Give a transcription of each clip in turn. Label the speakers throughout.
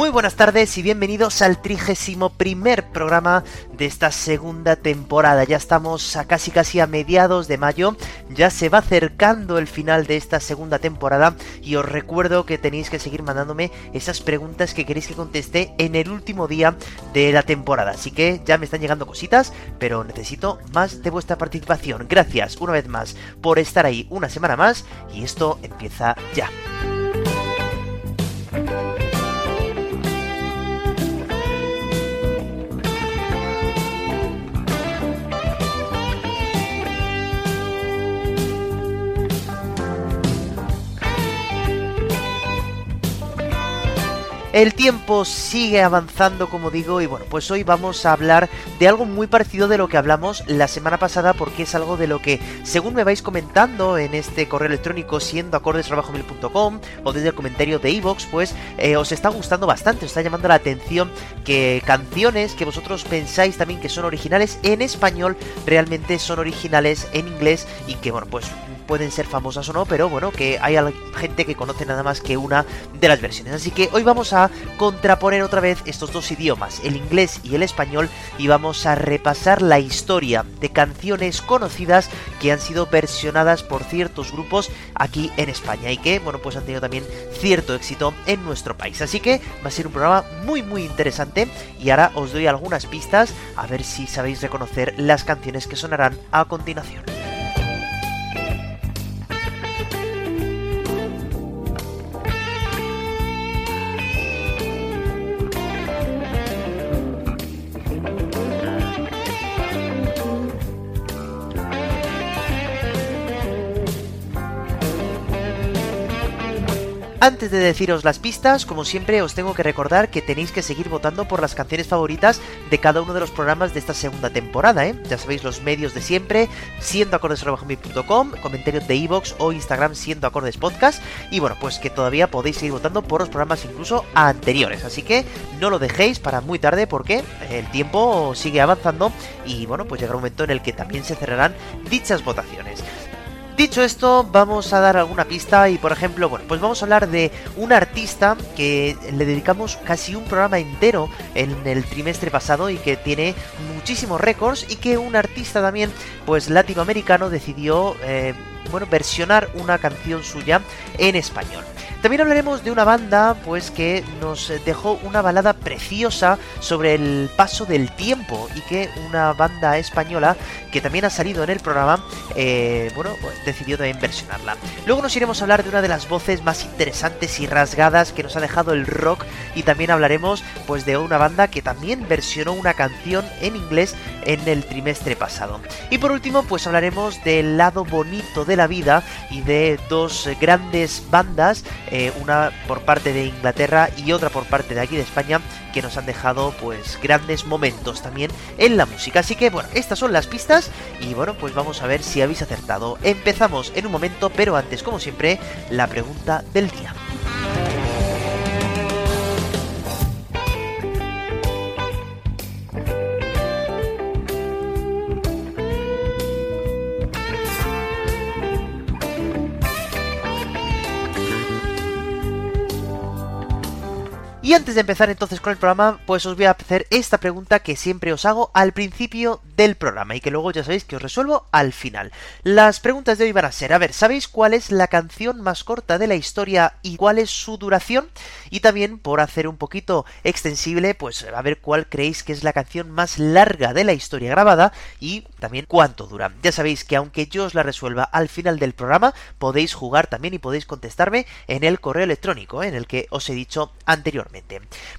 Speaker 1: Muy buenas tardes y bienvenidos al trigésimo primer programa de esta segunda temporada. Ya estamos a casi casi a mediados de mayo, ya se va acercando el final de esta segunda temporada y os recuerdo que tenéis que seguir mandándome esas preguntas que queréis que conteste en el último día de la temporada. Así que ya me están llegando cositas, pero necesito más de vuestra participación. Gracias una vez más por estar ahí una semana más y esto empieza ya. El tiempo sigue avanzando, como digo, y bueno, pues hoy vamos a hablar de algo muy parecido de lo que hablamos la semana pasada, porque es algo de lo que, según me vais comentando en este correo electrónico, siendo acordes.com o desde el comentario de iVoox, pues eh, os está gustando bastante, os está llamando la atención que canciones que vosotros pensáis también que son originales en español, realmente son originales en inglés y que, bueno, pues pueden ser famosas o no, pero bueno, que hay gente que conoce nada más que una de las versiones. Así que hoy vamos a contraponer otra vez estos dos idiomas, el inglés y el español, y vamos a repasar la historia de canciones conocidas que han sido versionadas por ciertos grupos aquí en España y que, bueno, pues han tenido también cierto éxito en nuestro país. Así que va a ser un programa muy, muy interesante y ahora os doy algunas pistas a ver si sabéis reconocer las canciones que sonarán a continuación. Antes de deciros las pistas, como siempre os tengo que recordar que tenéis que seguir votando por las canciones favoritas de cada uno de los programas de esta segunda temporada, ¿eh? Ya sabéis los medios de siempre, siendo acordes.com, comentarios de iVoox o Instagram siendo acordes podcast, y bueno, pues que todavía podéis seguir votando por los programas incluso anteriores, así que no lo dejéis para muy tarde porque el tiempo sigue avanzando y bueno, pues llegará un momento en el que también se cerrarán dichas votaciones. Dicho esto, vamos a dar alguna pista y por ejemplo, bueno, pues vamos a hablar de un artista que le dedicamos casi un programa entero en el trimestre pasado y que tiene muchísimos récords y que un artista también, pues latinoamericano, decidió, eh, bueno, versionar una canción suya en español. También hablaremos de una banda pues que nos dejó una balada preciosa sobre el paso del tiempo y que una banda española que también ha salido en el programa, eh, bueno, pues decidió también versionarla. Luego nos iremos a hablar de una de las voces más interesantes y rasgadas que nos ha dejado el rock y también hablaremos pues de una banda que también versionó una canción en inglés en el trimestre pasado. Y por último pues hablaremos del lado bonito de la vida y de dos grandes bandas eh, una por parte de Inglaterra y otra por parte de aquí de España, que nos han dejado pues grandes momentos también en la música. Así que bueno, estas son las pistas y bueno, pues vamos a ver si habéis acertado. Empezamos en un momento, pero antes, como siempre, la pregunta del día. Y antes de empezar entonces con el programa, pues os voy a hacer esta pregunta que siempre os hago al principio del programa y que luego ya sabéis que os resuelvo al final. Las preguntas de hoy van a ser, a ver, ¿sabéis cuál es la canción más corta de la historia y cuál es su duración? Y también, por hacer un poquito extensible, pues a ver cuál creéis que es la canción más larga de la historia grabada y también cuánto dura. Ya sabéis que aunque yo os la resuelva al final del programa, podéis jugar también y podéis contestarme en el correo electrónico, en el que os he dicho anteriormente.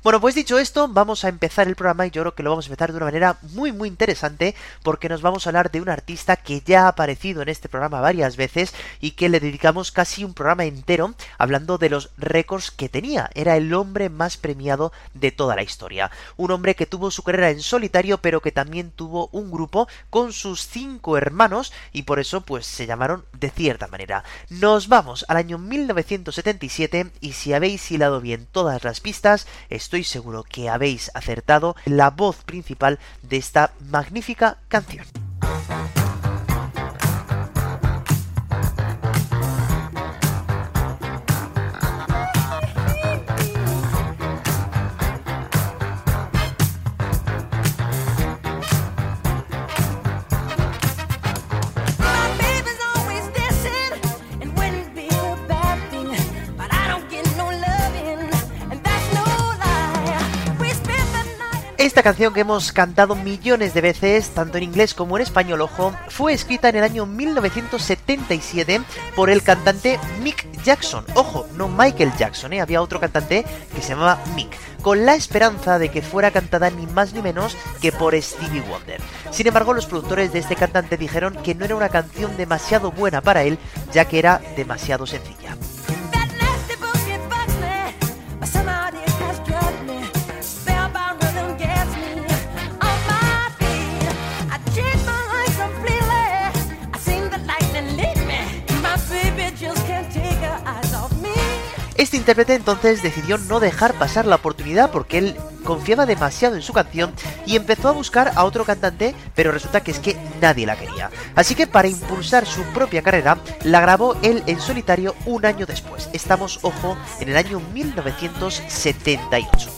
Speaker 1: Bueno, pues dicho esto, vamos a empezar el programa y yo creo que lo vamos a empezar de una manera muy muy interesante porque nos vamos a hablar de un artista que ya ha aparecido en este programa varias veces y que le dedicamos casi un programa entero hablando de los récords que tenía. Era el hombre más premiado de toda la historia. Un hombre que tuvo su carrera en solitario pero que también tuvo un grupo con sus cinco hermanos y por eso pues se llamaron de cierta manera. Nos vamos al año 1977 y si habéis hilado bien todas las pistas estoy seguro que habéis acertado la voz principal de esta magnífica canción. Esta canción que hemos cantado millones de veces, tanto en inglés como en español, ojo, fue escrita en el año 1977 por el cantante Mick Jackson. Ojo, no Michael Jackson, ¿eh? había otro cantante que se llamaba Mick, con la esperanza de que fuera cantada ni más ni menos que por Stevie Wonder. Sin embargo, los productores de este cantante dijeron que no era una canción demasiado buena para él, ya que era demasiado sencilla. Intérprete entonces decidió no dejar pasar la oportunidad porque él confiaba demasiado en su canción y empezó a buscar a otro cantante, pero resulta que es que nadie la quería. Así que para impulsar su propia carrera, la grabó él en solitario un año después. Estamos, ojo, en el año 1978.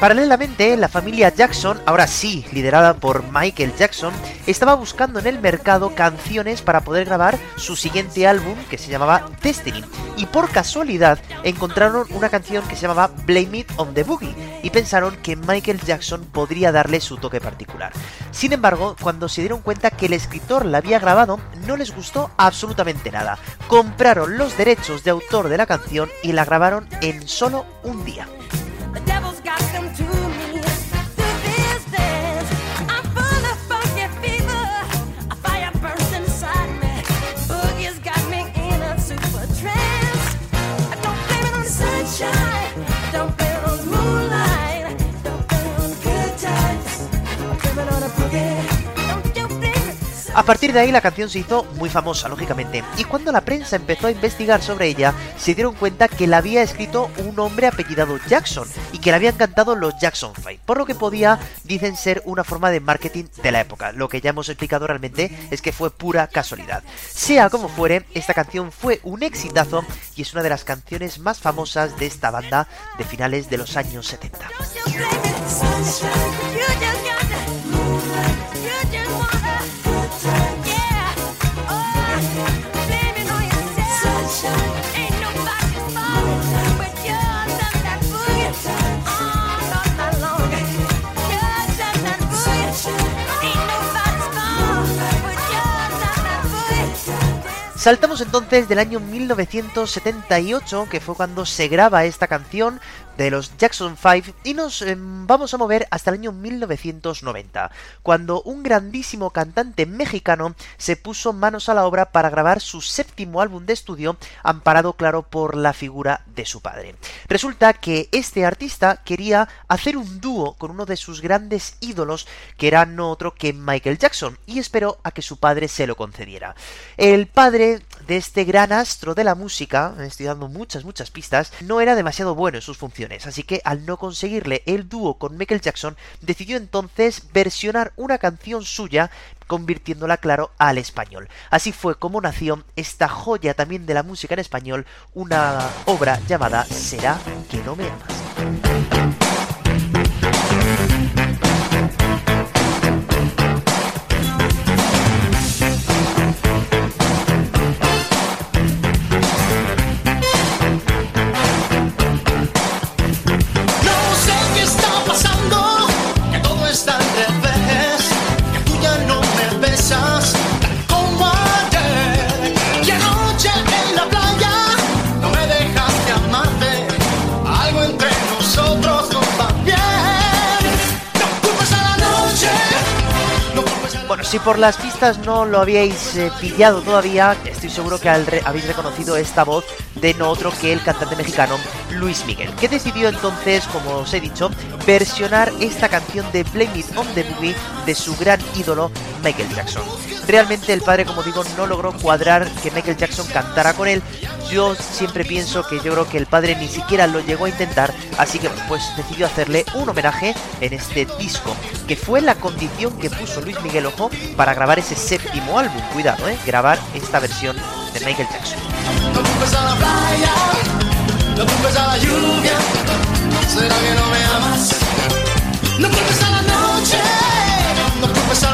Speaker 1: Paralelamente, la familia Jackson, ahora sí liderada por Michael Jackson, estaba buscando en el mercado canciones para poder grabar su siguiente álbum que se llamaba Destiny. Y por casualidad encontraron una canción que se llamaba Blame It on the Boogie y pensaron que Michael Jackson podría darle su toque particular. Sin embargo, cuando se dieron cuenta que el escritor la había grabado, no les gustó absolutamente nada. Compraron los derechos de autor de la canción y la grabaron en solo un día. A partir de ahí la canción se hizo muy famosa, lógicamente, y cuando la prensa empezó a investigar sobre ella, se dieron cuenta que la había escrito un hombre apellidado Jackson y que la habían cantado los Jackson 5, por lo que podía, dicen ser una forma de marketing de la época. Lo que ya hemos explicado realmente es que fue pura casualidad. Sea como fuere, esta canción fue un exitazo y es una de las canciones más famosas de esta banda de finales de los años 70. Saltamos entonces del año 1978, que fue cuando se graba esta canción de los Jackson 5, y nos em, vamos a mover hasta el año 1990, cuando un grandísimo cantante mexicano se puso manos a la obra para grabar su séptimo álbum de estudio, amparado claro por la figura de su padre. Resulta que este artista quería hacer un dúo con uno de sus grandes ídolos, que era no otro que Michael Jackson, y esperó a que su padre se lo concediera. El padre de este gran astro de la música, estoy dando muchas, muchas pistas, no era demasiado bueno en sus funciones, así que al no conseguirle el dúo con Michael Jackson, decidió entonces versionar una canción suya, convirtiéndola, claro, al español. Así fue como nació esta joya también de la música en español, una obra llamada Será que no me amas. Si por las pistas no lo habíais eh, pillado todavía, estoy seguro que habéis reconocido esta voz de no otro que el cantante mexicano Luis Miguel, que decidió entonces, como os he dicho, versionar esta canción de Blame It on the Movie de su gran ídolo Michael Jackson. Realmente el padre, como digo, no logró cuadrar que Michael Jackson cantara con él. Yo siempre pienso que yo creo que el padre ni siquiera lo llegó a intentar, así que pues decidió hacerle un homenaje en este disco, que fue la condición que puso Luis Miguel Ojo para grabar ese séptimo álbum. Cuidado, eh, grabar esta versión de Michael Jackson.
Speaker 2: ¿Será que no me amas? No a la noche, no a la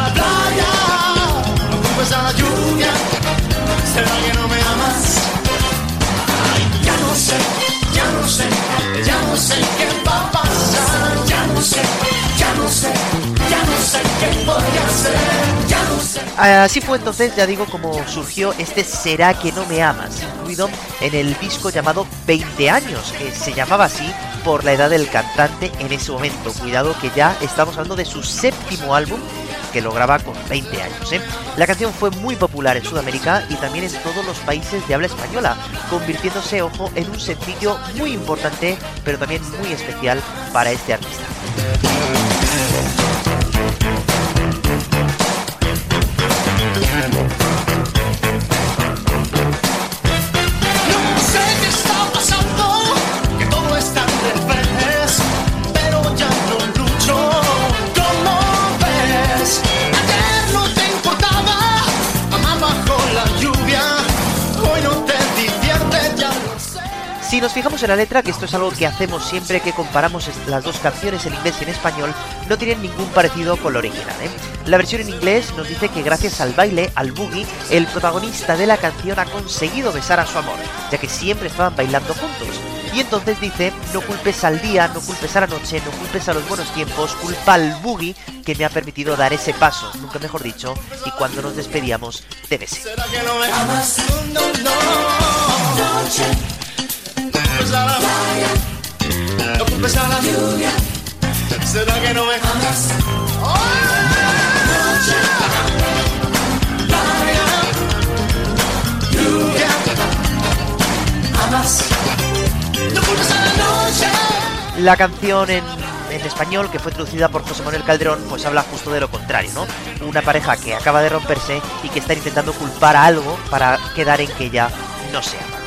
Speaker 1: Así fue entonces, ya digo, como surgió este Será que no me amas, incluido en el disco llamado 20 años, que se llamaba así por la edad del cantante en ese momento. Cuidado que ya estamos hablando de su séptimo álbum que lo graba con 20 años. ¿eh? La canción fue muy popular en Sudamérica y también en todos los países de habla española, convirtiéndose, ojo, en un sencillo muy importante, pero también muy especial para este artista. Si nos fijamos en la letra, que esto es algo que hacemos siempre que comparamos las dos canciones en inglés y en español, no tienen ningún parecido con la original. ¿eh? La versión en inglés nos dice que gracias al baile, al boogie, el protagonista de la canción ha conseguido besar a su amor, ya que siempre estaban bailando juntos. Y entonces dice, no culpes al día, no culpes a la noche, no culpes a los buenos tiempos, culpa al boogie que me ha permitido dar ese paso, nunca mejor dicho, y cuando nos despedíamos, te besé.
Speaker 2: Culpes a la playa, no culpes a la lluvia. ¿Será que no me amas? Playa, lluvia. Amas. No culpes a la noche.
Speaker 1: La canción en, en español, que fue traducida por José Manuel Calderón, pues habla justo de lo contrario, ¿no? Una pareja que acaba de romperse y que está intentando culpar a algo para quedar en que ya no se ama.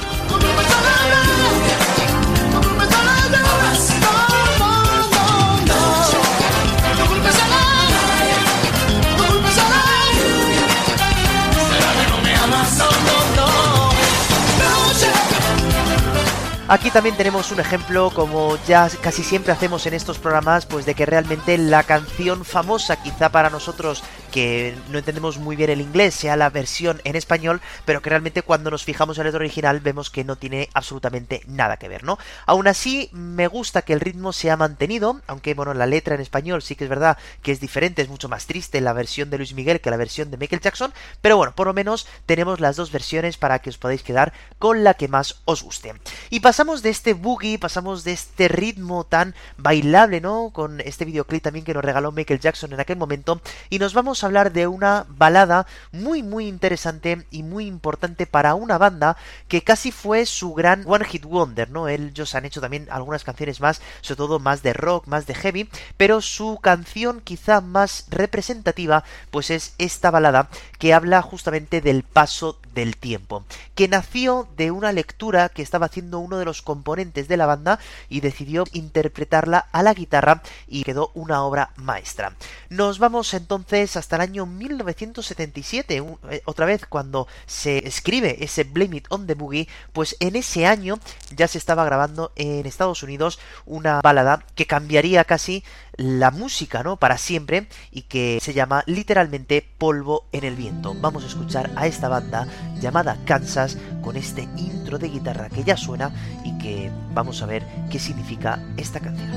Speaker 1: Aquí también tenemos un ejemplo, como ya casi siempre hacemos en estos programas, pues de que realmente la canción famosa, quizá para nosotros que no entendemos muy bien el inglés, sea la versión en español, pero que realmente cuando nos fijamos en el original vemos que no tiene absolutamente nada que ver, ¿no? Aún así, me gusta que el ritmo se ha mantenido, aunque bueno, la letra en español sí que es verdad que es diferente, es mucho más triste la versión de Luis Miguel que la versión de Michael Jackson, pero bueno, por lo menos tenemos las dos versiones para que os podáis quedar con la que más os guste. Y pasamos de este boogie, pasamos de este ritmo tan bailable, ¿no? Con este videoclip también que nos regaló Michael Jackson en aquel momento, y nos vamos hablar de una balada muy muy interesante y muy importante para una banda que casi fue su gran one hit wonder, ¿no? Ellos han hecho también algunas canciones más, sobre todo más de rock, más de heavy, pero su canción quizá más representativa pues es esta balada que habla justamente del paso del tiempo, que nació de una lectura que estaba haciendo uno de los componentes de la banda y decidió interpretarla a la guitarra y quedó una obra maestra. Nos vamos entonces hasta el año 1977, un- eh, otra vez cuando se escribe ese Blame It on the Boogie, pues en ese año ya se estaba grabando en Estados Unidos una balada que cambiaría casi la música, ¿no? Para siempre y que se llama literalmente Polvo en el Viento. Vamos a escuchar a esta banda llamada Kansas con este intro de guitarra que ya suena y que vamos a ver qué significa esta canción.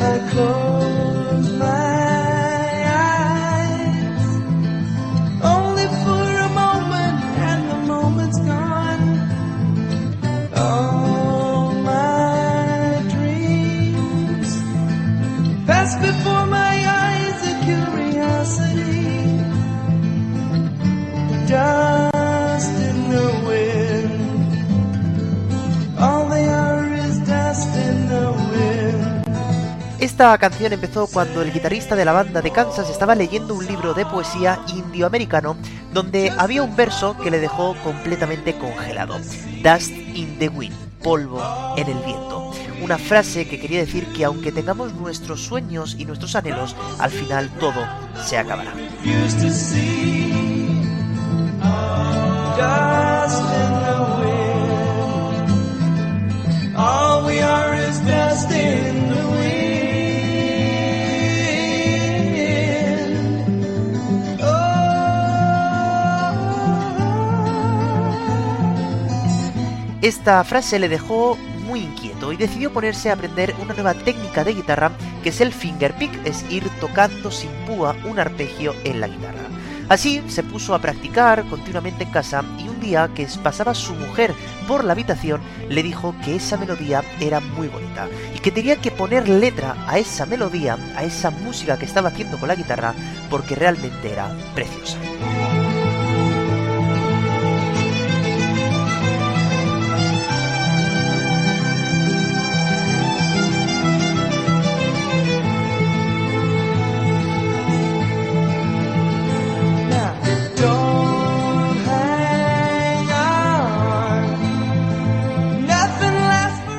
Speaker 3: I close
Speaker 1: Esta canción empezó cuando el guitarrista de la banda de Kansas estaba leyendo un libro de poesía indioamericano donde había un verso que le dejó completamente congelado. Dust in the wind, polvo en el viento. una frase que quería decir que aunque tengamos nuestros sueños y nuestros anhelos, al final todo se acabará. Esta frase le dejó muy inquieto y decidió ponerse a aprender una nueva técnica de guitarra que es el finger pick, es ir tocando sin púa un arpegio en la guitarra. Así se puso a practicar continuamente en casa y un día que pasaba su mujer por la habitación le dijo que esa melodía era muy bonita y que tenía que poner letra a esa melodía, a esa música que estaba haciendo con la guitarra porque realmente era preciosa.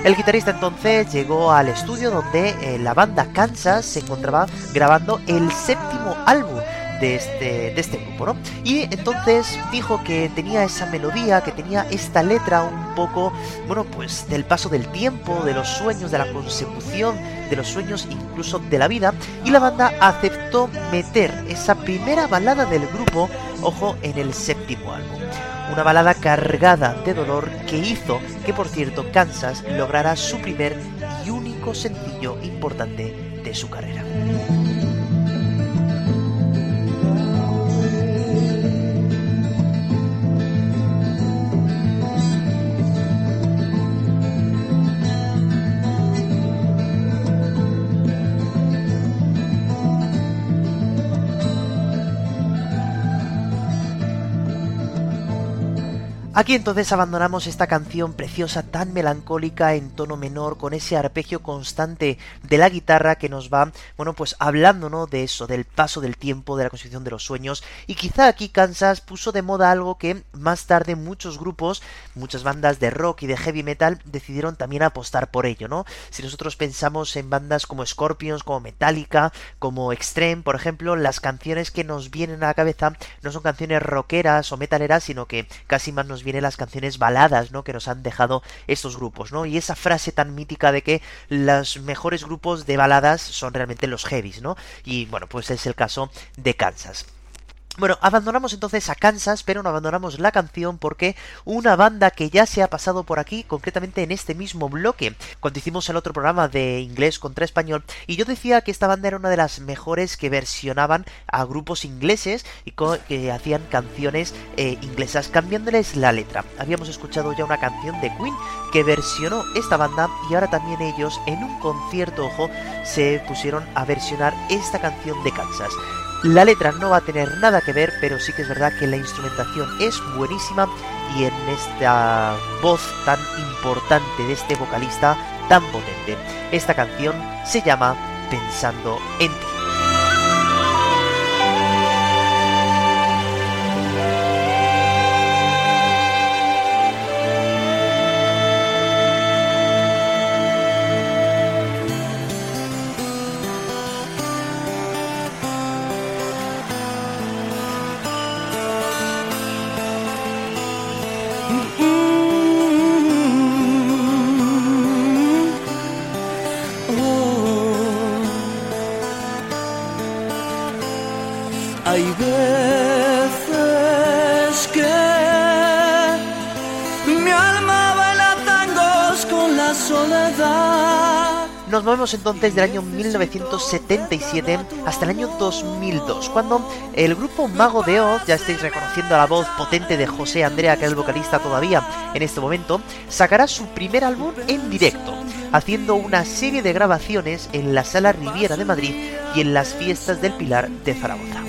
Speaker 1: El guitarrista entonces llegó al estudio donde eh, la banda Kansas se encontraba grabando el séptimo álbum de este, de este grupo, ¿no? Y entonces dijo que tenía esa melodía, que tenía esta letra un poco, bueno, pues del paso del tiempo, de los sueños, de la consecución de los sueños, incluso de la vida, y la banda aceptó meter esa primera balada del grupo, ojo, en el séptimo álbum. Una balada cargada de dolor que hizo que, por cierto, Kansas lograra su primer y único sencillo importante de su carrera. Aquí entonces abandonamos esta canción preciosa tan melancólica en tono menor con ese arpegio constante de la guitarra que nos va, bueno, pues hablando, ¿no? De eso, del paso del tiempo, de la construcción de los sueños y quizá aquí Kansas puso de moda algo que más tarde muchos grupos, muchas bandas de rock y de heavy metal decidieron también apostar por ello, ¿no? Si nosotros pensamos en bandas como Scorpions, como Metallica, como Extreme, por ejemplo, las canciones que nos vienen a la cabeza no son canciones rockeras o metaleras, sino que casi más nos vienen las canciones baladas, ¿no? Que nos han dejado estos grupos, ¿no? Y esa frase tan mítica de que los mejores grupos de baladas son realmente los heavies, ¿no? Y bueno, pues es el caso de Kansas. Bueno, abandonamos entonces a Kansas, pero no abandonamos la canción porque una banda que ya se ha pasado por aquí, concretamente en este mismo bloque, cuando hicimos el otro programa de inglés contra español, y yo decía que esta banda era una de las mejores que versionaban a grupos ingleses y que hacían canciones eh, inglesas cambiándoles la letra. Habíamos escuchado ya una canción de Queen que versionó esta banda y ahora también ellos en un concierto, ojo, se pusieron a versionar esta canción de Kansas. La letra no va a tener nada que ver, pero sí que es verdad que la instrumentación es buenísima y en esta voz tan importante de este vocalista tan potente. Esta canción se llama Pensando en ti. Entonces del año 1977 hasta el año 2002, cuando el grupo Mago de Oz, ya estáis reconociendo la voz potente de José Andrea, que es el vocalista todavía en este momento, sacará su primer álbum en directo, haciendo una serie de grabaciones en la Sala Riviera de Madrid y en las fiestas del Pilar de Zaragoza.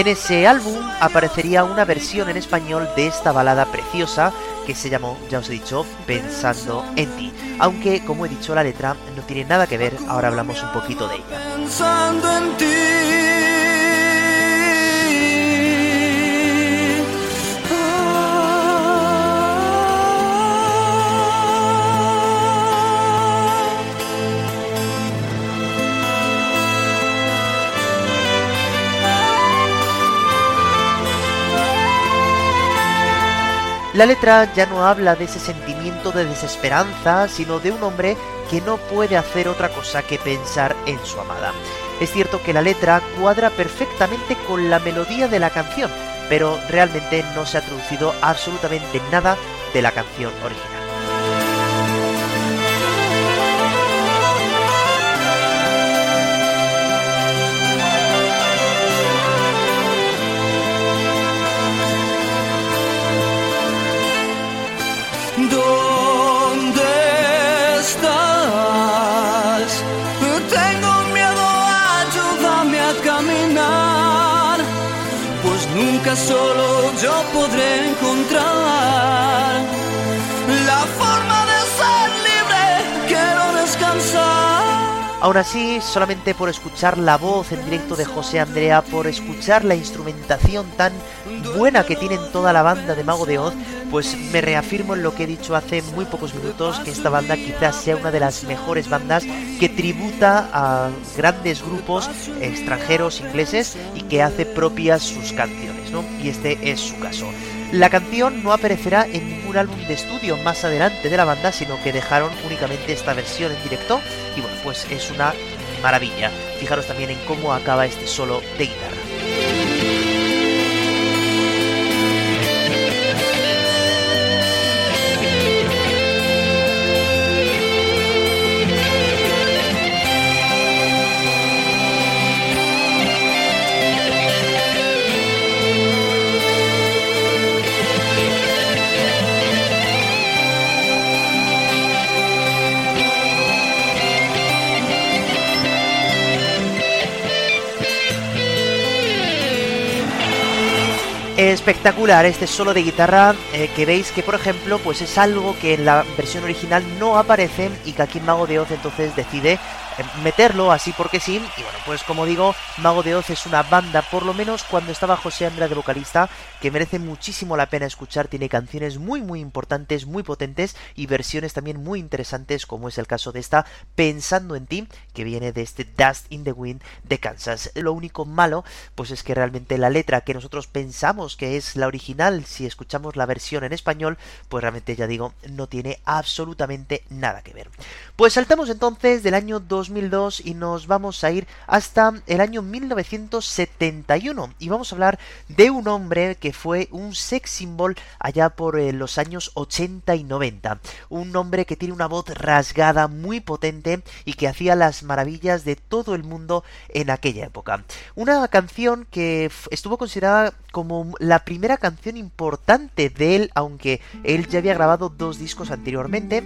Speaker 1: En ese álbum aparecería una versión en español de esta balada preciosa que se llamó, ya os he dicho, Pensando en ti. Aunque, como he dicho, la letra no tiene nada que ver, ahora hablamos un poquito de ella.
Speaker 3: Pensando en ti.
Speaker 1: La letra ya no habla de ese sentimiento de desesperanza, sino de un hombre que no puede hacer otra cosa que pensar en su amada. Es cierto que la letra cuadra perfectamente con la melodía de la canción, pero realmente no se ha traducido absolutamente nada de la canción original.
Speaker 3: Nunca solo yo podré encontrar la forma de ser libre. Quiero descansar.
Speaker 1: Aún así, solamente por escuchar la voz en directo de José Andrea, por escuchar la instrumentación tan buena que tienen toda la banda de Mago de Oz, pues me reafirmo en lo que he dicho hace muy pocos minutos, que esta banda quizás sea una de las mejores bandas que tributa a grandes grupos extranjeros, ingleses, y que hace propias sus canciones, Y este es su caso. La canción no aparecerá en ningún álbum de estudio más adelante de la banda, sino que dejaron únicamente esta versión en directo y bueno, pues es una maravilla. Fijaros también en cómo acaba este solo de guitarra. Espectacular este solo de guitarra eh, que veis que por ejemplo pues es algo que en la versión original no aparece y que aquí Mago de Oz entonces decide meterlo así porque sí. Y bueno pues como digo Mago de Oz es una banda por lo menos cuando estaba José Andrea de vocalista que merece muchísimo la pena escuchar. Tiene canciones muy muy importantes muy potentes y versiones también muy interesantes como es el caso de esta Pensando en ti que viene de este Dust in the Wind de Kansas. Lo único malo pues es que realmente la letra que nosotros pensamos que es la original si escuchamos la versión en español pues realmente ya digo no tiene absolutamente nada que ver. Pues saltamos entonces del año 2002 y nos vamos a ir hasta el año 1971 y vamos a hablar de un hombre que fue un sex symbol allá por eh, los años 80 y 90 un hombre que tiene una voz rasgada muy potente y que hacía las maravillas de todo el mundo en aquella época. Una canción que estuvo considerada como la primera canción importante de él aunque él ya había grabado dos discos anteriormente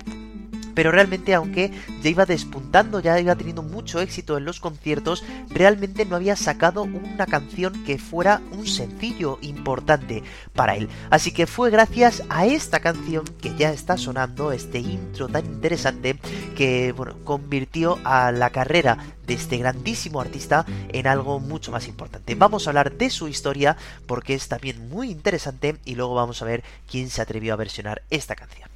Speaker 1: pero realmente aunque ya iba despuntando, ya iba teniendo mucho éxito en los conciertos, realmente no había sacado una canción que fuera un sencillo importante para él. Así que fue gracias a esta canción que ya está sonando, este intro tan interesante, que convirtió a la carrera de este grandísimo artista en algo mucho más importante. Vamos a hablar de su historia porque es también muy interesante y luego vamos a ver quién se atrevió a versionar esta canción.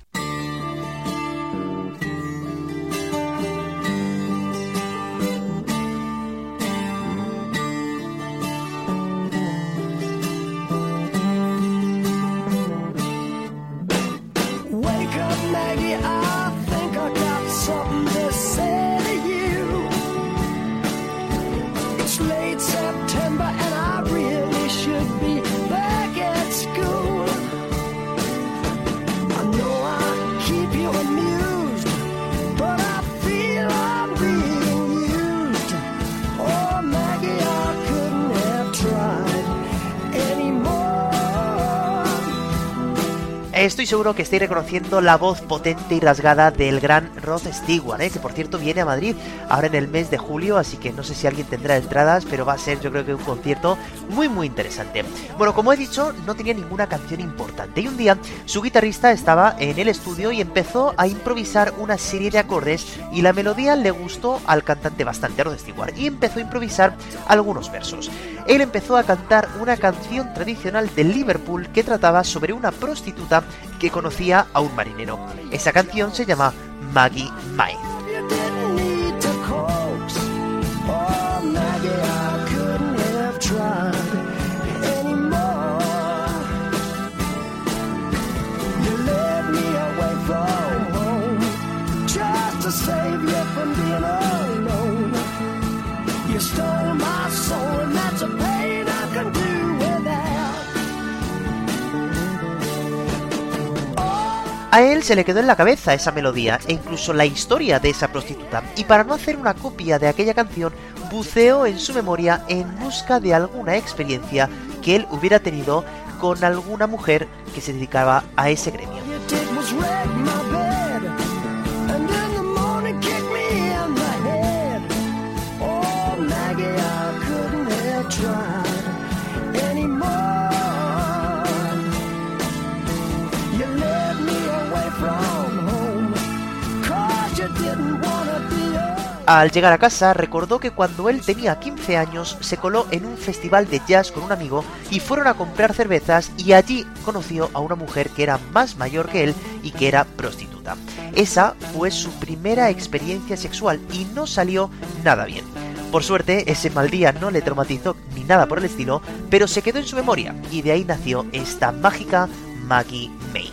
Speaker 1: Estoy seguro que estáis reconociendo la voz potente y rasgada del gran Rod Stewart, ¿eh? que por cierto viene a Madrid ahora en el mes de julio, así que no sé si alguien tendrá entradas, pero va a ser yo creo que un concierto muy muy interesante. Bueno, como he dicho, no tenía ninguna canción importante y un día su guitarrista estaba en el estudio y empezó a improvisar una serie de acordes y la melodía le gustó al cantante bastante, a Rod Stewart, y empezó a improvisar algunos versos. Él empezó a cantar una canción tradicional de Liverpool que trataba sobre una prostituta que conocía a un marinero. Esa canción se llama Maggie Mine.
Speaker 4: A
Speaker 1: él se le quedó en la cabeza esa melodía e incluso la historia de esa prostituta, y para no hacer una copia de aquella canción, buceó en su memoria en busca de alguna experiencia que él hubiera tenido con alguna mujer que se dedicaba a ese gremio. Al llegar a casa recordó que cuando él tenía 15 años se coló en un festival de jazz con un amigo y fueron a comprar cervezas y allí conoció a una mujer que era más mayor que él y que era prostituta. Esa fue su primera experiencia sexual y no salió nada bien. Por suerte, ese mal día no le traumatizó ni nada por el estilo, pero se quedó en su memoria y de ahí nació esta mágica Maggie May.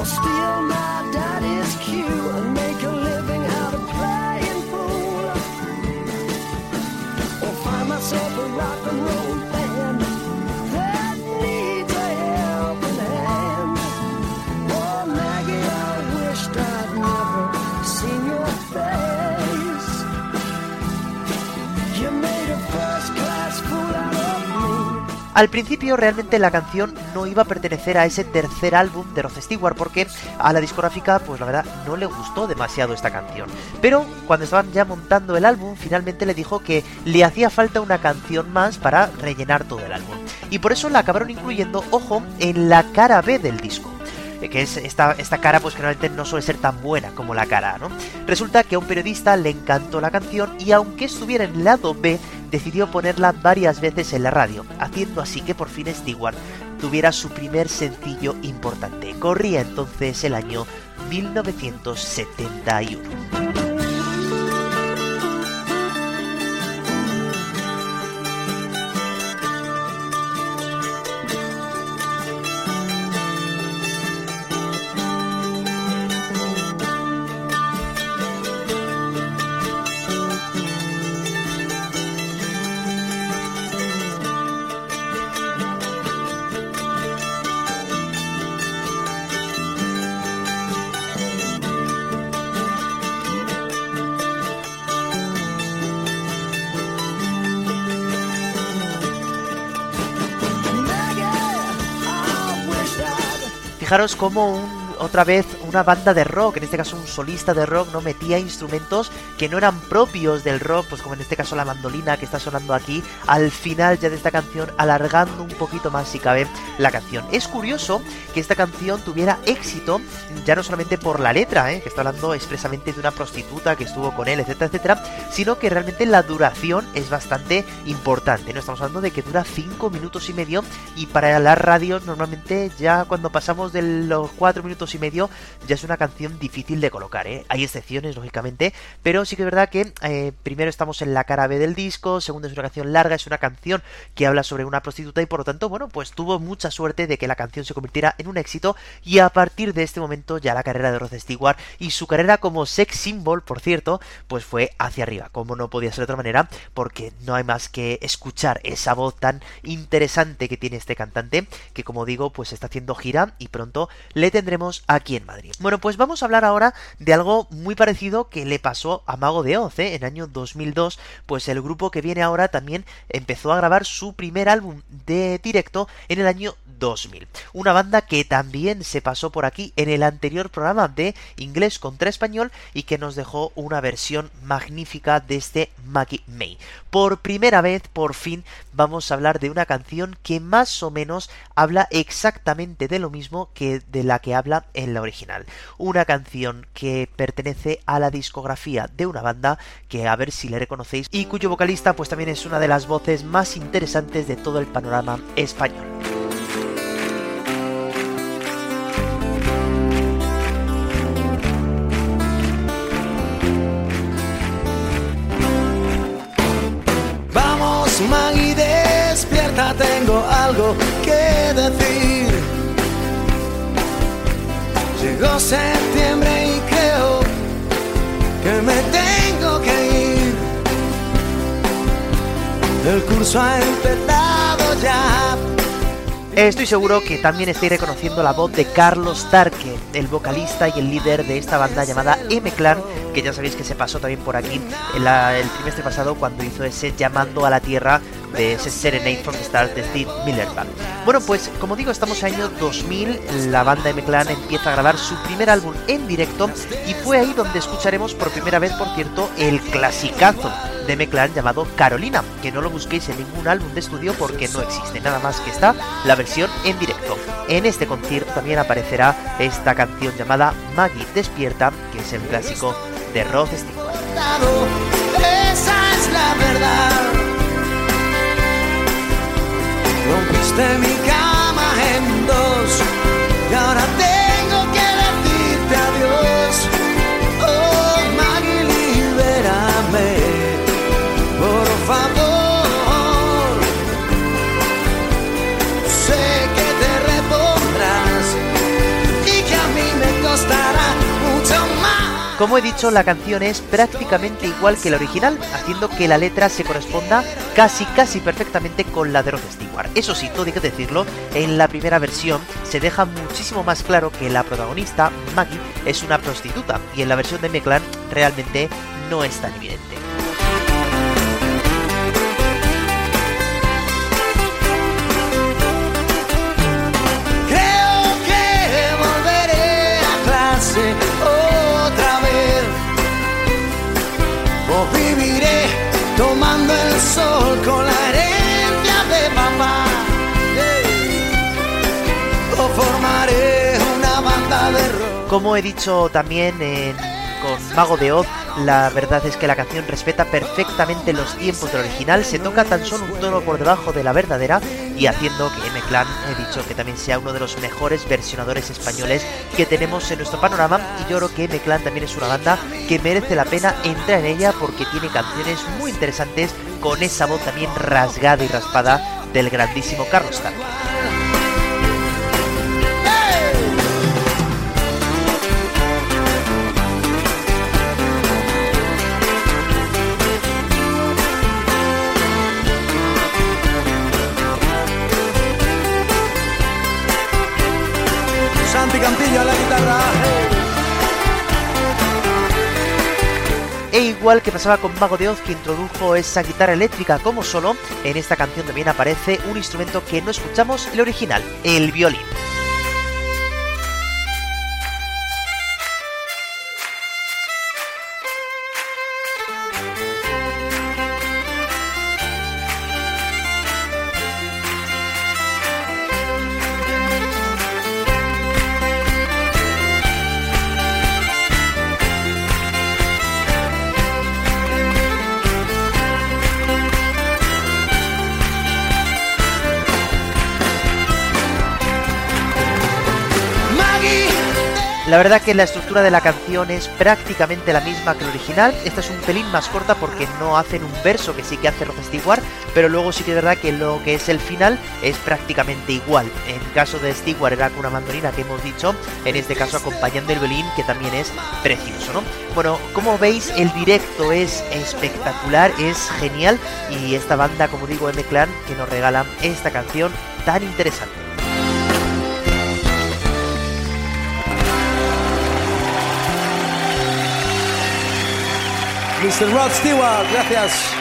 Speaker 4: Or steal my daddy's cue and make a living out of playing. Or find myself a rock and roll
Speaker 1: Al principio realmente la canción no iba a pertenecer a ese tercer álbum de Rod Stewart porque a la discográfica pues la verdad no le gustó demasiado esta canción. Pero cuando estaban ya montando el álbum finalmente le dijo que le hacía falta una canción más para rellenar todo el álbum. Y por eso la acabaron incluyendo, ojo, en la cara B del disco eh, que es esta, esta cara pues generalmente no suele ser tan buena como la cara ¿no? Resulta que a un periodista le encantó la canción y aunque estuviera en lado B, decidió ponerla varias veces en la radio, haciendo así que por fin Stewart tuviera su primer sencillo importante. Corría entonces el año 1971. Fijaros cómo un- otra vez una banda de rock, en este caso un solista de rock, no metía instrumentos que no eran propios del rock, pues como en este caso la mandolina que está sonando aquí, al final ya de esta canción, alargando un poquito más si cabe la canción. Es curioso que esta canción tuviera éxito, ya no solamente por la letra, ¿eh? que está hablando expresamente de una prostituta que estuvo con él, etcétera, etcétera, sino que realmente la duración es bastante importante, ¿no? Estamos hablando de que dura 5 minutos y medio y para las radios normalmente ya cuando pasamos de los 4 minutos y medio ya es una canción difícil de colocar, ¿eh? Hay excepciones, lógicamente, pero sí que es verdad que eh, primero estamos en la cara B del disco, segundo es una canción larga, es una canción que habla sobre una prostituta y por lo tanto, bueno, pues tuvo mucha suerte de que la canción se convirtiera en un éxito y a partir de este momento ya la carrera de Rod Stewart y su carrera como sex symbol, por cierto, pues fue hacia arriba, como no podía ser de otra manera, porque no hay más que escuchar esa voz tan interesante que tiene este cantante, que como digo, pues está haciendo gira y pronto le tendremos aquí en Madrid. Bueno, pues vamos a hablar ahora de algo muy parecido que le pasó a Mago de Oz, ¿eh? En año 2002, pues el grupo que viene ahora también empezó a grabar su primer álbum de directo en el año 2000. Una banda que también se pasó por aquí en el anterior programa de inglés contra español y que nos dejó una versión magnífica de este Maggie May. Por primera vez, por fin, vamos a hablar de una canción que más o menos habla exactamente de lo mismo que de la que habla en la original. Una canción que pertenece a la discografía de una banda que a ver si le reconocéis y cuyo vocalista pues también es una de las voces más interesantes de todo el panorama español.
Speaker 4: Vamos, Maggie, despierta, tengo algo Llegó septiembre y creo que me tengo que ir. El curso ha empezado ya.
Speaker 1: Estoy seguro que también estáis reconociendo la voz de Carlos Tarque, el vocalista y el líder de esta banda llamada M-Clan, que ya sabéis que se pasó también por aquí en la- el trimestre pasado cuando hizo ese llamando a la tierra de ese Serenade from the Stars de Steve Miller Band. Bueno, pues como digo, estamos en año 2000, la banda M-Clan empieza a grabar su primer álbum en directo y fue ahí donde escucharemos por primera vez, por cierto, el clasicazo de M-Clan llamado Carolina, que no lo busquéis en ningún álbum de estudio porque no existe, nada más que está la versión en directo. En este concierto también aparecerá esta canción llamada Maggie Despierta, que es el clásico de Rod Stewart.
Speaker 4: Esa es la verdad. Rompiste mi cama en dos y ahora tengo que decirte adiós. Oh, Maggie, libérame, por favor.
Speaker 1: Como he dicho, la canción es prácticamente igual que la original, haciendo que la letra se corresponda casi casi perfectamente con la de Rod Stewart. Eso sí, todo hay que decirlo, en la primera versión se deja muchísimo más claro que la protagonista, Maggie, es una prostituta, y en la versión de M-Clan realmente no es tan evidente. Como he dicho también en- con Mago de Oz, la verdad es que la canción respeta perfectamente los tiempos del original, se toca tan solo un tono por debajo de la verdadera y haciendo que M-Clan, he dicho que también sea uno de los mejores versionadores españoles que tenemos en nuestro panorama y yo creo que M-Clan también es una banda que merece la pena entrar en ella porque tiene canciones muy interesantes con esa voz también rasgada y raspada del grandísimo Carlos. E igual que pasaba con Mago de Oz que introdujo esa guitarra eléctrica como solo, en esta canción también aparece un instrumento que no escuchamos el original, el violín. La verdad que la estructura de la canción es prácticamente la misma que el original. Esta es un pelín más corta porque no hacen un verso que sí que hace Rod Stewart, pero luego sí que es verdad que lo que es el final es prácticamente igual. En caso de Stewart era con una mandolina que hemos dicho, en este caso acompañando el violín que también es precioso, ¿no? Bueno, como veis el directo es espectacular, es genial y esta banda, como digo, M-Clan, que nos regala esta canción tan interesante.
Speaker 5: Mr. Rod Stewart. Gracias.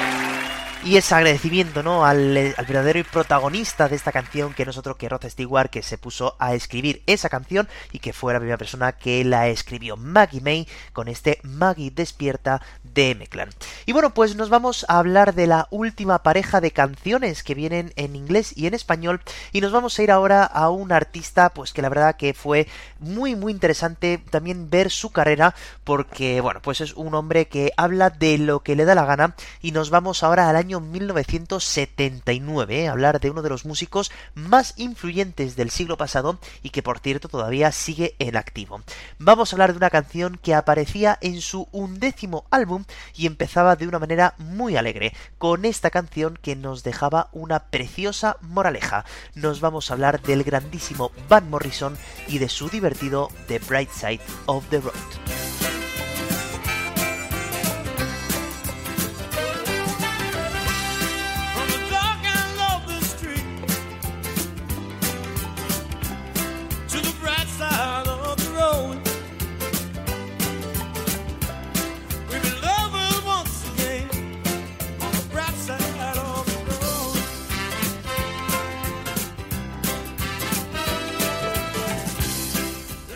Speaker 1: Y ese agradecimiento, ¿no? Al, al verdadero protagonista de esta canción, que no es otro que Rod Stewart, que se puso a escribir esa canción y que fue la primera persona que la escribió, Maggie May, con este Maggie Despierta de M-Clan. Y bueno, pues nos vamos a hablar de la última pareja de canciones que vienen en inglés y en español. Y nos vamos a ir ahora a un artista, pues que la verdad que fue muy, muy interesante también ver su carrera, porque, bueno, pues es un hombre que habla de lo que le da la gana. Y nos vamos ahora al año 1979, ¿eh? hablar de uno de los músicos más influyentes del siglo pasado y que por cierto todavía sigue en activo. Vamos a hablar de una canción que aparecía en su undécimo álbum y empezaba de una manera muy alegre, con esta canción que nos dejaba una preciosa moraleja. Nos vamos a hablar del grandísimo Van Morrison y de su divertido The Bright Side of the Road.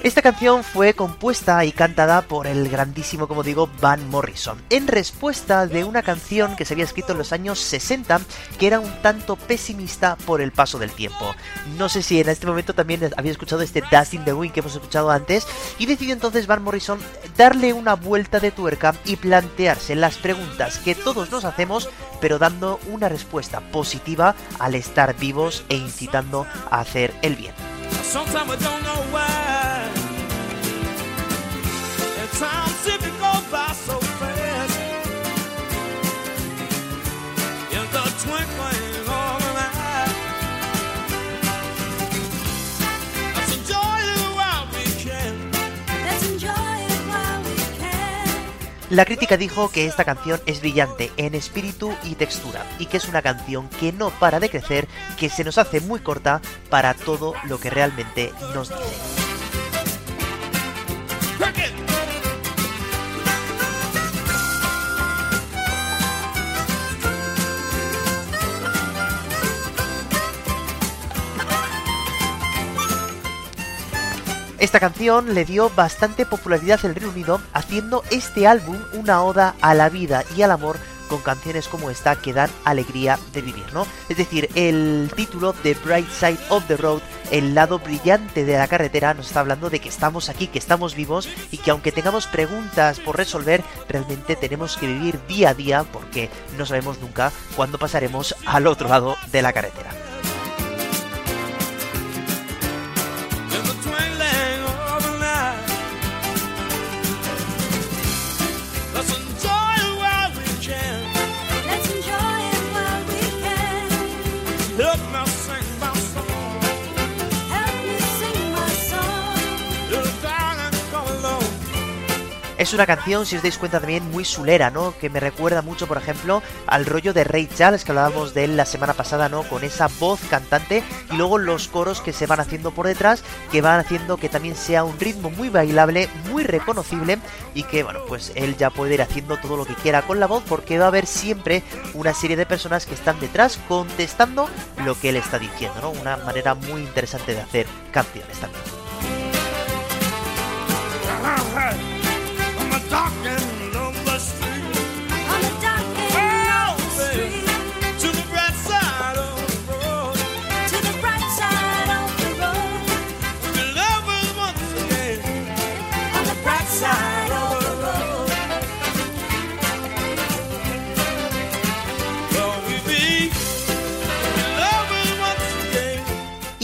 Speaker 1: Esta canción fue compuesta y cantada por el grandísimo, como digo, Van Morrison, en respuesta de una canción que se había escrito en los años 60, que era un tanto pesimista por el paso del tiempo. No sé si en este momento también había escuchado este Dust in the Wind que hemos escuchado antes, y decidió entonces Van Morrison darle una vuelta de tuerca y plantearse las preguntas que todos nos hacemos, pero dando una respuesta positiva al estar vivos e incitando a hacer el bien.
Speaker 2: Sometimes I don't know why. At times it
Speaker 1: La crítica dijo que esta canción es brillante en espíritu y textura y que es una canción que no para de crecer, que se nos hace muy corta para todo lo que realmente nos dice. Esta canción le dio bastante popularidad el Reino Unido, haciendo este álbum una oda a la vida y al amor con canciones como esta que dan alegría de vivir, ¿no? Es decir, el título de Bright Side of the Road, el lado brillante de la carretera, nos está hablando de que estamos aquí, que estamos vivos y que aunque tengamos preguntas por resolver, realmente tenemos que vivir día a día porque no sabemos nunca cuándo pasaremos al otro lado de la carretera. Es una canción, si os dais cuenta, también muy sulera, ¿no? Que me recuerda mucho, por ejemplo, al rollo de Ray Charles, que hablábamos de él la semana pasada, ¿no? Con esa voz cantante y luego los coros que se van haciendo por detrás, que van haciendo que también sea un ritmo muy bailable, muy reconocible y que, bueno, pues él ya puede ir haciendo todo lo que quiera con la voz porque va a haber siempre una serie de personas que están detrás contestando lo que él está diciendo, ¿no? Una manera muy interesante de hacer canciones también.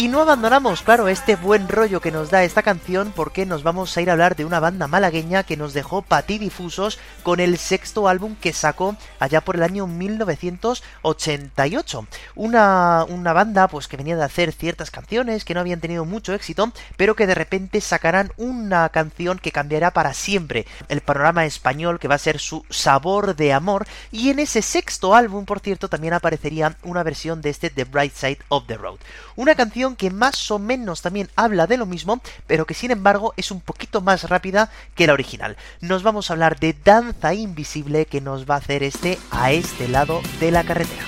Speaker 1: No abandonamos, claro, este buen rollo que nos da esta canción porque nos vamos a ir a hablar de una banda malagueña que nos dejó patidifusos con el sexto álbum que sacó allá por el año 1988. Una, una banda pues que venía de hacer ciertas canciones que no habían tenido mucho éxito, pero que de repente sacarán una canción que cambiará para siempre el panorama español que va a ser su sabor de amor y en ese sexto álbum, por cierto, también aparecería una versión de este The Bright Side of the Road. Una canción que más o menos también habla de lo mismo, pero que sin embargo es un poquito más rápida que la original. Nos vamos a hablar de Danza Invisible que nos va a hacer este a este lado de la carretera.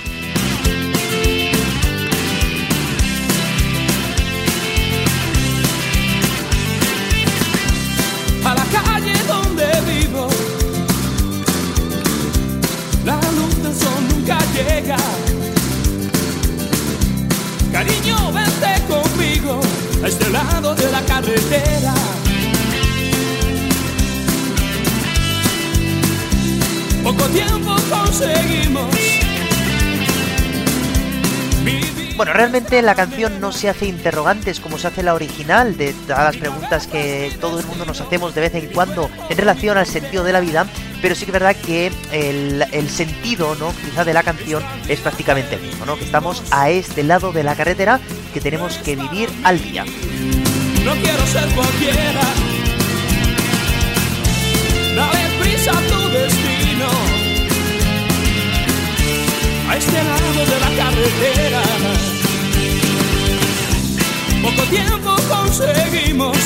Speaker 6: a la calle donde vivo. La luz del sol nunca llega. Cariño, vente conmigo a este lado de la carretera. Poco tiempo conseguimos.
Speaker 1: Bueno, realmente la canción no se hace interrogantes como se hace la original, de todas las preguntas que todo el mundo nos hacemos de vez en cuando en relación al sentido de la vida, pero sí que es verdad que el, el sentido, ¿no? Quizá de la canción es prácticamente el mismo, ¿no? Que estamos a este lado de la carretera que tenemos que vivir al día.
Speaker 6: No quiero ser cualquiera. Dale prisa a tu destino. A este lado de la carretera. Poco tiempo conseguimos.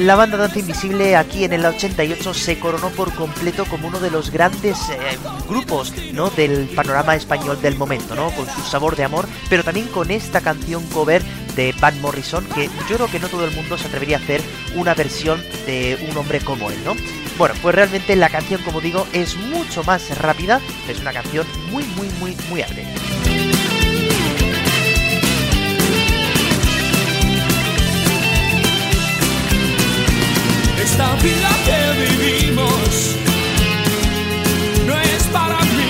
Speaker 1: La banda Danza Invisible aquí en el 88 se coronó por completo como uno de los grandes eh, grupos del panorama español del momento, ¿no? con su sabor de amor, pero también con esta canción cover de Van Morrison, que yo creo que no todo el mundo se atrevería a hacer una versión de un hombre como él, ¿no? Bueno, pues realmente la canción, como digo, es mucho más rápida, es una canción muy, muy, muy, muy alegre.
Speaker 6: Esta vida que vivimos no es para mí.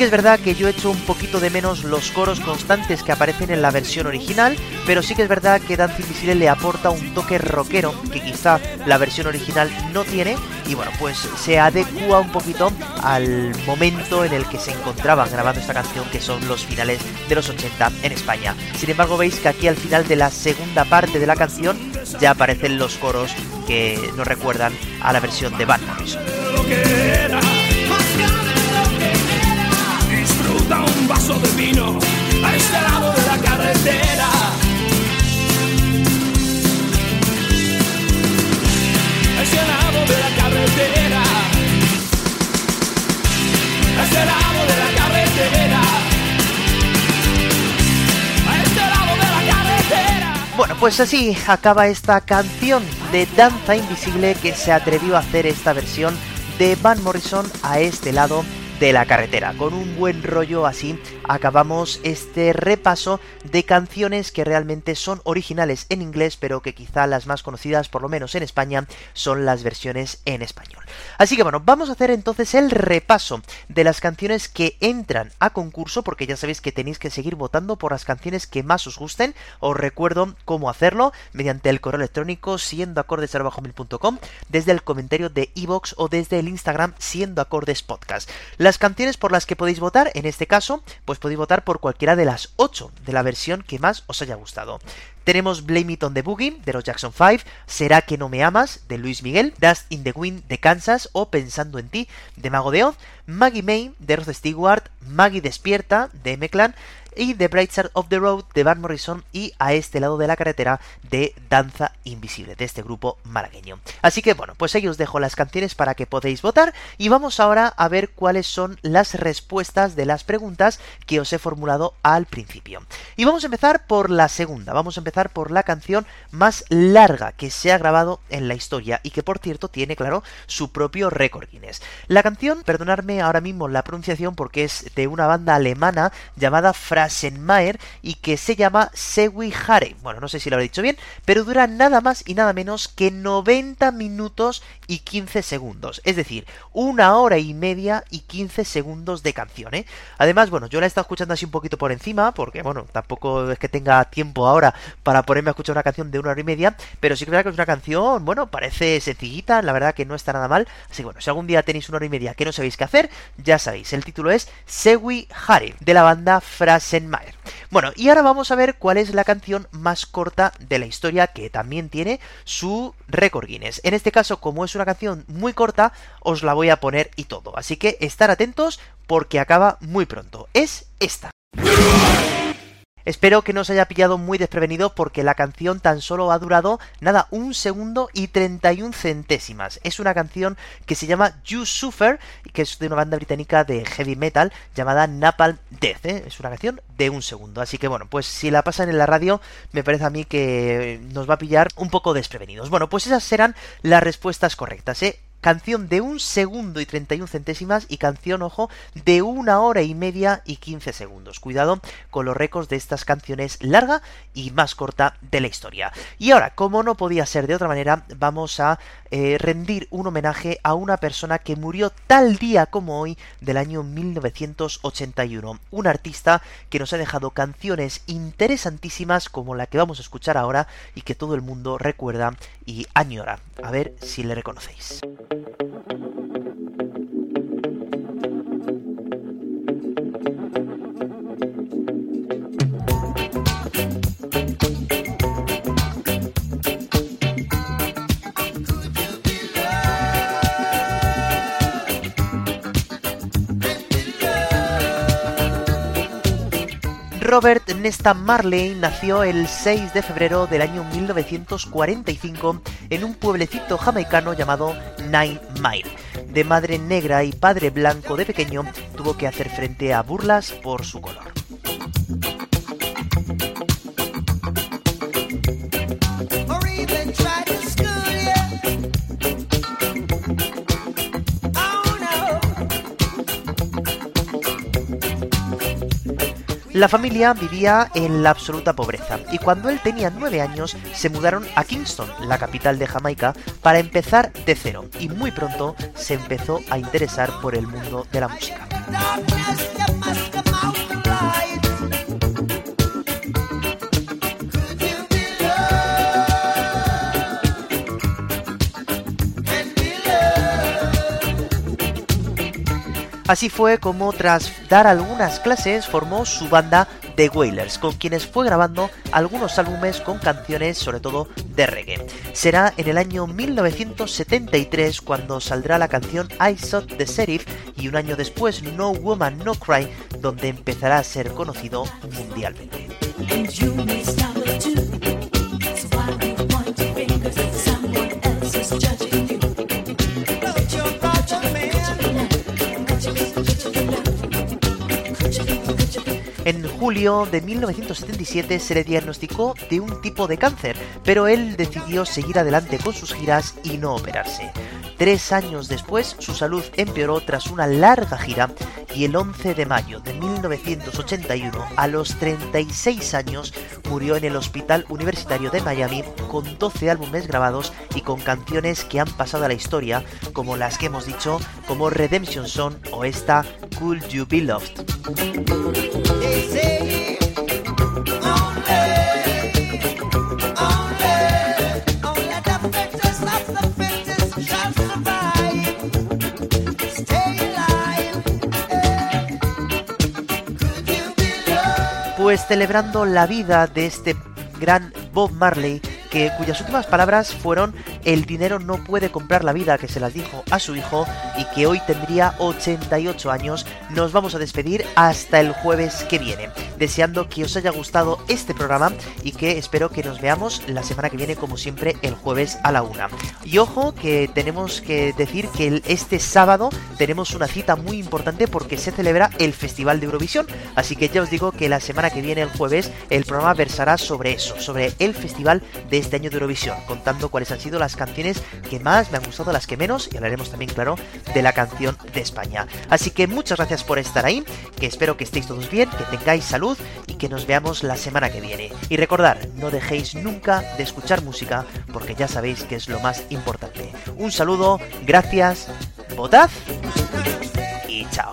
Speaker 1: Que es verdad que yo echo un poquito de menos los coros constantes que aparecen en la versión original, pero sí que es verdad que Danza Invisible le aporta un toque rockero que quizá la versión original no tiene y bueno, pues se adecua un poquito al momento en el que se encontraban grabando esta canción que son los finales de los 80 en España. Sin embargo, veis que aquí al final de la segunda parte de la canción ya aparecen los coros que nos recuerdan a la versión de Morrison.
Speaker 6: Disfruta un vaso de vino a este lado de la carretera. A este lado de la carretera. A este lado de la carretera. A este lado de la carretera.
Speaker 1: Bueno, pues así acaba esta canción de Danza Invisible que se atrevió a hacer esta versión de Van Morrison a este lado de la carretera. Con un buen rollo así acabamos este repaso de canciones que realmente son originales en inglés, pero que quizá las más conocidas, por lo menos en España, son las versiones en español. Así que bueno, vamos a hacer entonces el repaso de las canciones que entran a concurso, porque ya sabéis que tenéis que seguir votando por las canciones que más os gusten. Os recuerdo cómo hacerlo mediante el correo electrónico siendo desde el comentario de iVoox o desde el Instagram siendo acordes podcast. Canciones por las que podéis votar, en este caso, pues podéis votar por cualquiera de las 8 de la versión que más os haya gustado. Tenemos Blame It on the Boogie de los Jackson 5, Será que no me amas de Luis Miguel, Dust in the Wind de Kansas o Pensando en ti de Mago de Oz, Maggie May de Rod Stewart, Maggie Despierta de M-Clan y The Bright Side of the Road de Van Morrison y A este lado de la carretera de Danza Invisible de este grupo malagueño. Así que bueno, pues ahí os dejo las canciones para que podáis votar y vamos ahora a ver cuáles son las respuestas de las preguntas que os he formulado al principio. Y vamos a empezar por la segunda, vamos a empezar por la canción más larga que se ha grabado en la historia y que por cierto tiene claro su propio récord Guinness. La canción, perdonadme ahora mismo la pronunciación porque es de una banda alemana llamada Frasenmaer y que se llama Sewi Hare. Bueno, no sé si lo habré dicho bien, pero dura nada más y nada menos que 90 minutos y 15 segundos. Es decir, una hora y media y 15 segundos de canción, ¿eh? Además, bueno, yo la he estado escuchando así un poquito por encima, porque bueno, tampoco es que tenga tiempo ahora para ponerme a escuchar una canción de una hora y media, pero sí que es que es una canción, bueno, parece sencillita, la verdad que no está nada mal. Así que bueno, si algún día tenéis una hora y media que no sabéis qué hacer, ya sabéis, el título es Sewi Hare, de la banda Frase Bueno, y ahora vamos a ver cuál es la canción más corta de la historia que también tiene su récord Guinness. En este caso, como es una canción muy corta, os la voy a poner y todo. Así que estar atentos porque acaba muy pronto. Es esta. Espero que no os haya pillado muy desprevenido porque la canción tan solo ha durado nada, un segundo y 31 centésimas. Es una canción que se llama You Suffer, que es de una banda británica de heavy metal llamada Napalm Death. ¿eh? Es una canción de un segundo. Así que bueno, pues si la pasan en la radio, me parece a mí que nos va a pillar un poco desprevenidos. Bueno, pues esas serán las respuestas correctas, ¿eh? Canción de un segundo y 31 centésimas y canción, ojo, de una hora y media y 15 segundos. Cuidado con los récords de estas canciones larga y más corta de la historia. Y ahora, como no podía ser de otra manera, vamos a eh, rendir un homenaje a una persona que murió tal día como hoy del año 1981. Un artista que nos ha dejado canciones interesantísimas como la que vamos a escuchar ahora y que todo el mundo recuerda y añora. A ver si le reconocéis. Robert Nesta Marley nació el 6 de febrero del año 1945 en un pueblecito jamaicano llamado Nine Mile. De madre negra y padre blanco de pequeño, tuvo que hacer frente a burlas por su color. La familia vivía en la absoluta pobreza y cuando él tenía nueve años se mudaron a Kingston, la capital de Jamaica, para empezar de cero y muy pronto se empezó a interesar por el mundo de la música. Así fue como tras dar algunas clases formó su banda The Wailers, con quienes fue grabando algunos álbumes con canciones sobre todo de reggae. Será en el año 1973 cuando saldrá la canción I Saw the Sheriff y un año después No Woman No Cry, donde empezará a ser conocido mundialmente. En julio de 1977 se le diagnosticó de un tipo de cáncer, pero él decidió seguir adelante con sus giras y no operarse. Tres años después, su salud empeoró tras una larga gira y el 11 de mayo de 1981, a los 36 años, murió en el Hospital Universitario de Miami con 12 álbumes grabados y con canciones que han pasado a la historia, como las que hemos dicho, como Redemption Song o esta Could You Be Loved. Pues celebrando la vida de este gran Bob Marley, que cuyas últimas palabras fueron el dinero no puede comprar la vida, que se las dijo a su hijo y que hoy tendría 88 años, nos vamos a despedir hasta el jueves que viene, deseando que os haya gustado este programa y que espero que nos veamos la semana que viene como siempre el jueves a la una. Y ojo que tenemos que decir que este sábado tenemos una cita muy importante porque se celebra el Festival de Eurovisión, así que ya os digo que la semana que viene el jueves el programa versará sobre eso, sobre el festival de este año de Eurovisión, contando cuáles han sido las canciones que más me han gustado, las que menos, y hablaremos también, claro, de la canción de España. Así que muchas gracias por estar ahí, que espero que estéis todos bien, que tengáis salud y que nos veamos la semana que viene. Y recordar, no dejéis nunca de escuchar música, porque ya sabéis que es lo más importante. Un saludo, gracias, votad y chao.